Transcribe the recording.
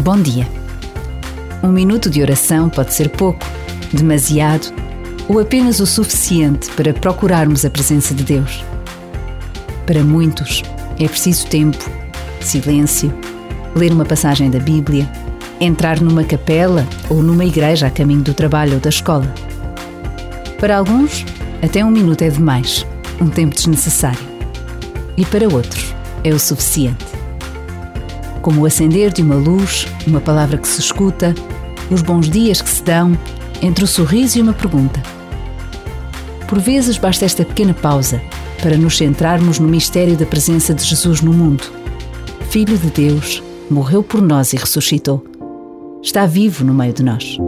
Bom dia. Um minuto de oração pode ser pouco, demasiado ou apenas o suficiente para procurarmos a presença de Deus. Para muitos, é preciso tempo, silêncio, ler uma passagem da Bíblia, entrar numa capela ou numa igreja a caminho do trabalho ou da escola. Para alguns, até um minuto é demais, um tempo desnecessário. E para outros, é o suficiente como o acender de uma luz, uma palavra que se escuta, os bons dias que se dão, entre o sorriso e uma pergunta. Por vezes basta esta pequena pausa para nos centrarmos no mistério da presença de Jesus no mundo. Filho de Deus, morreu por nós e ressuscitou. Está vivo no meio de nós.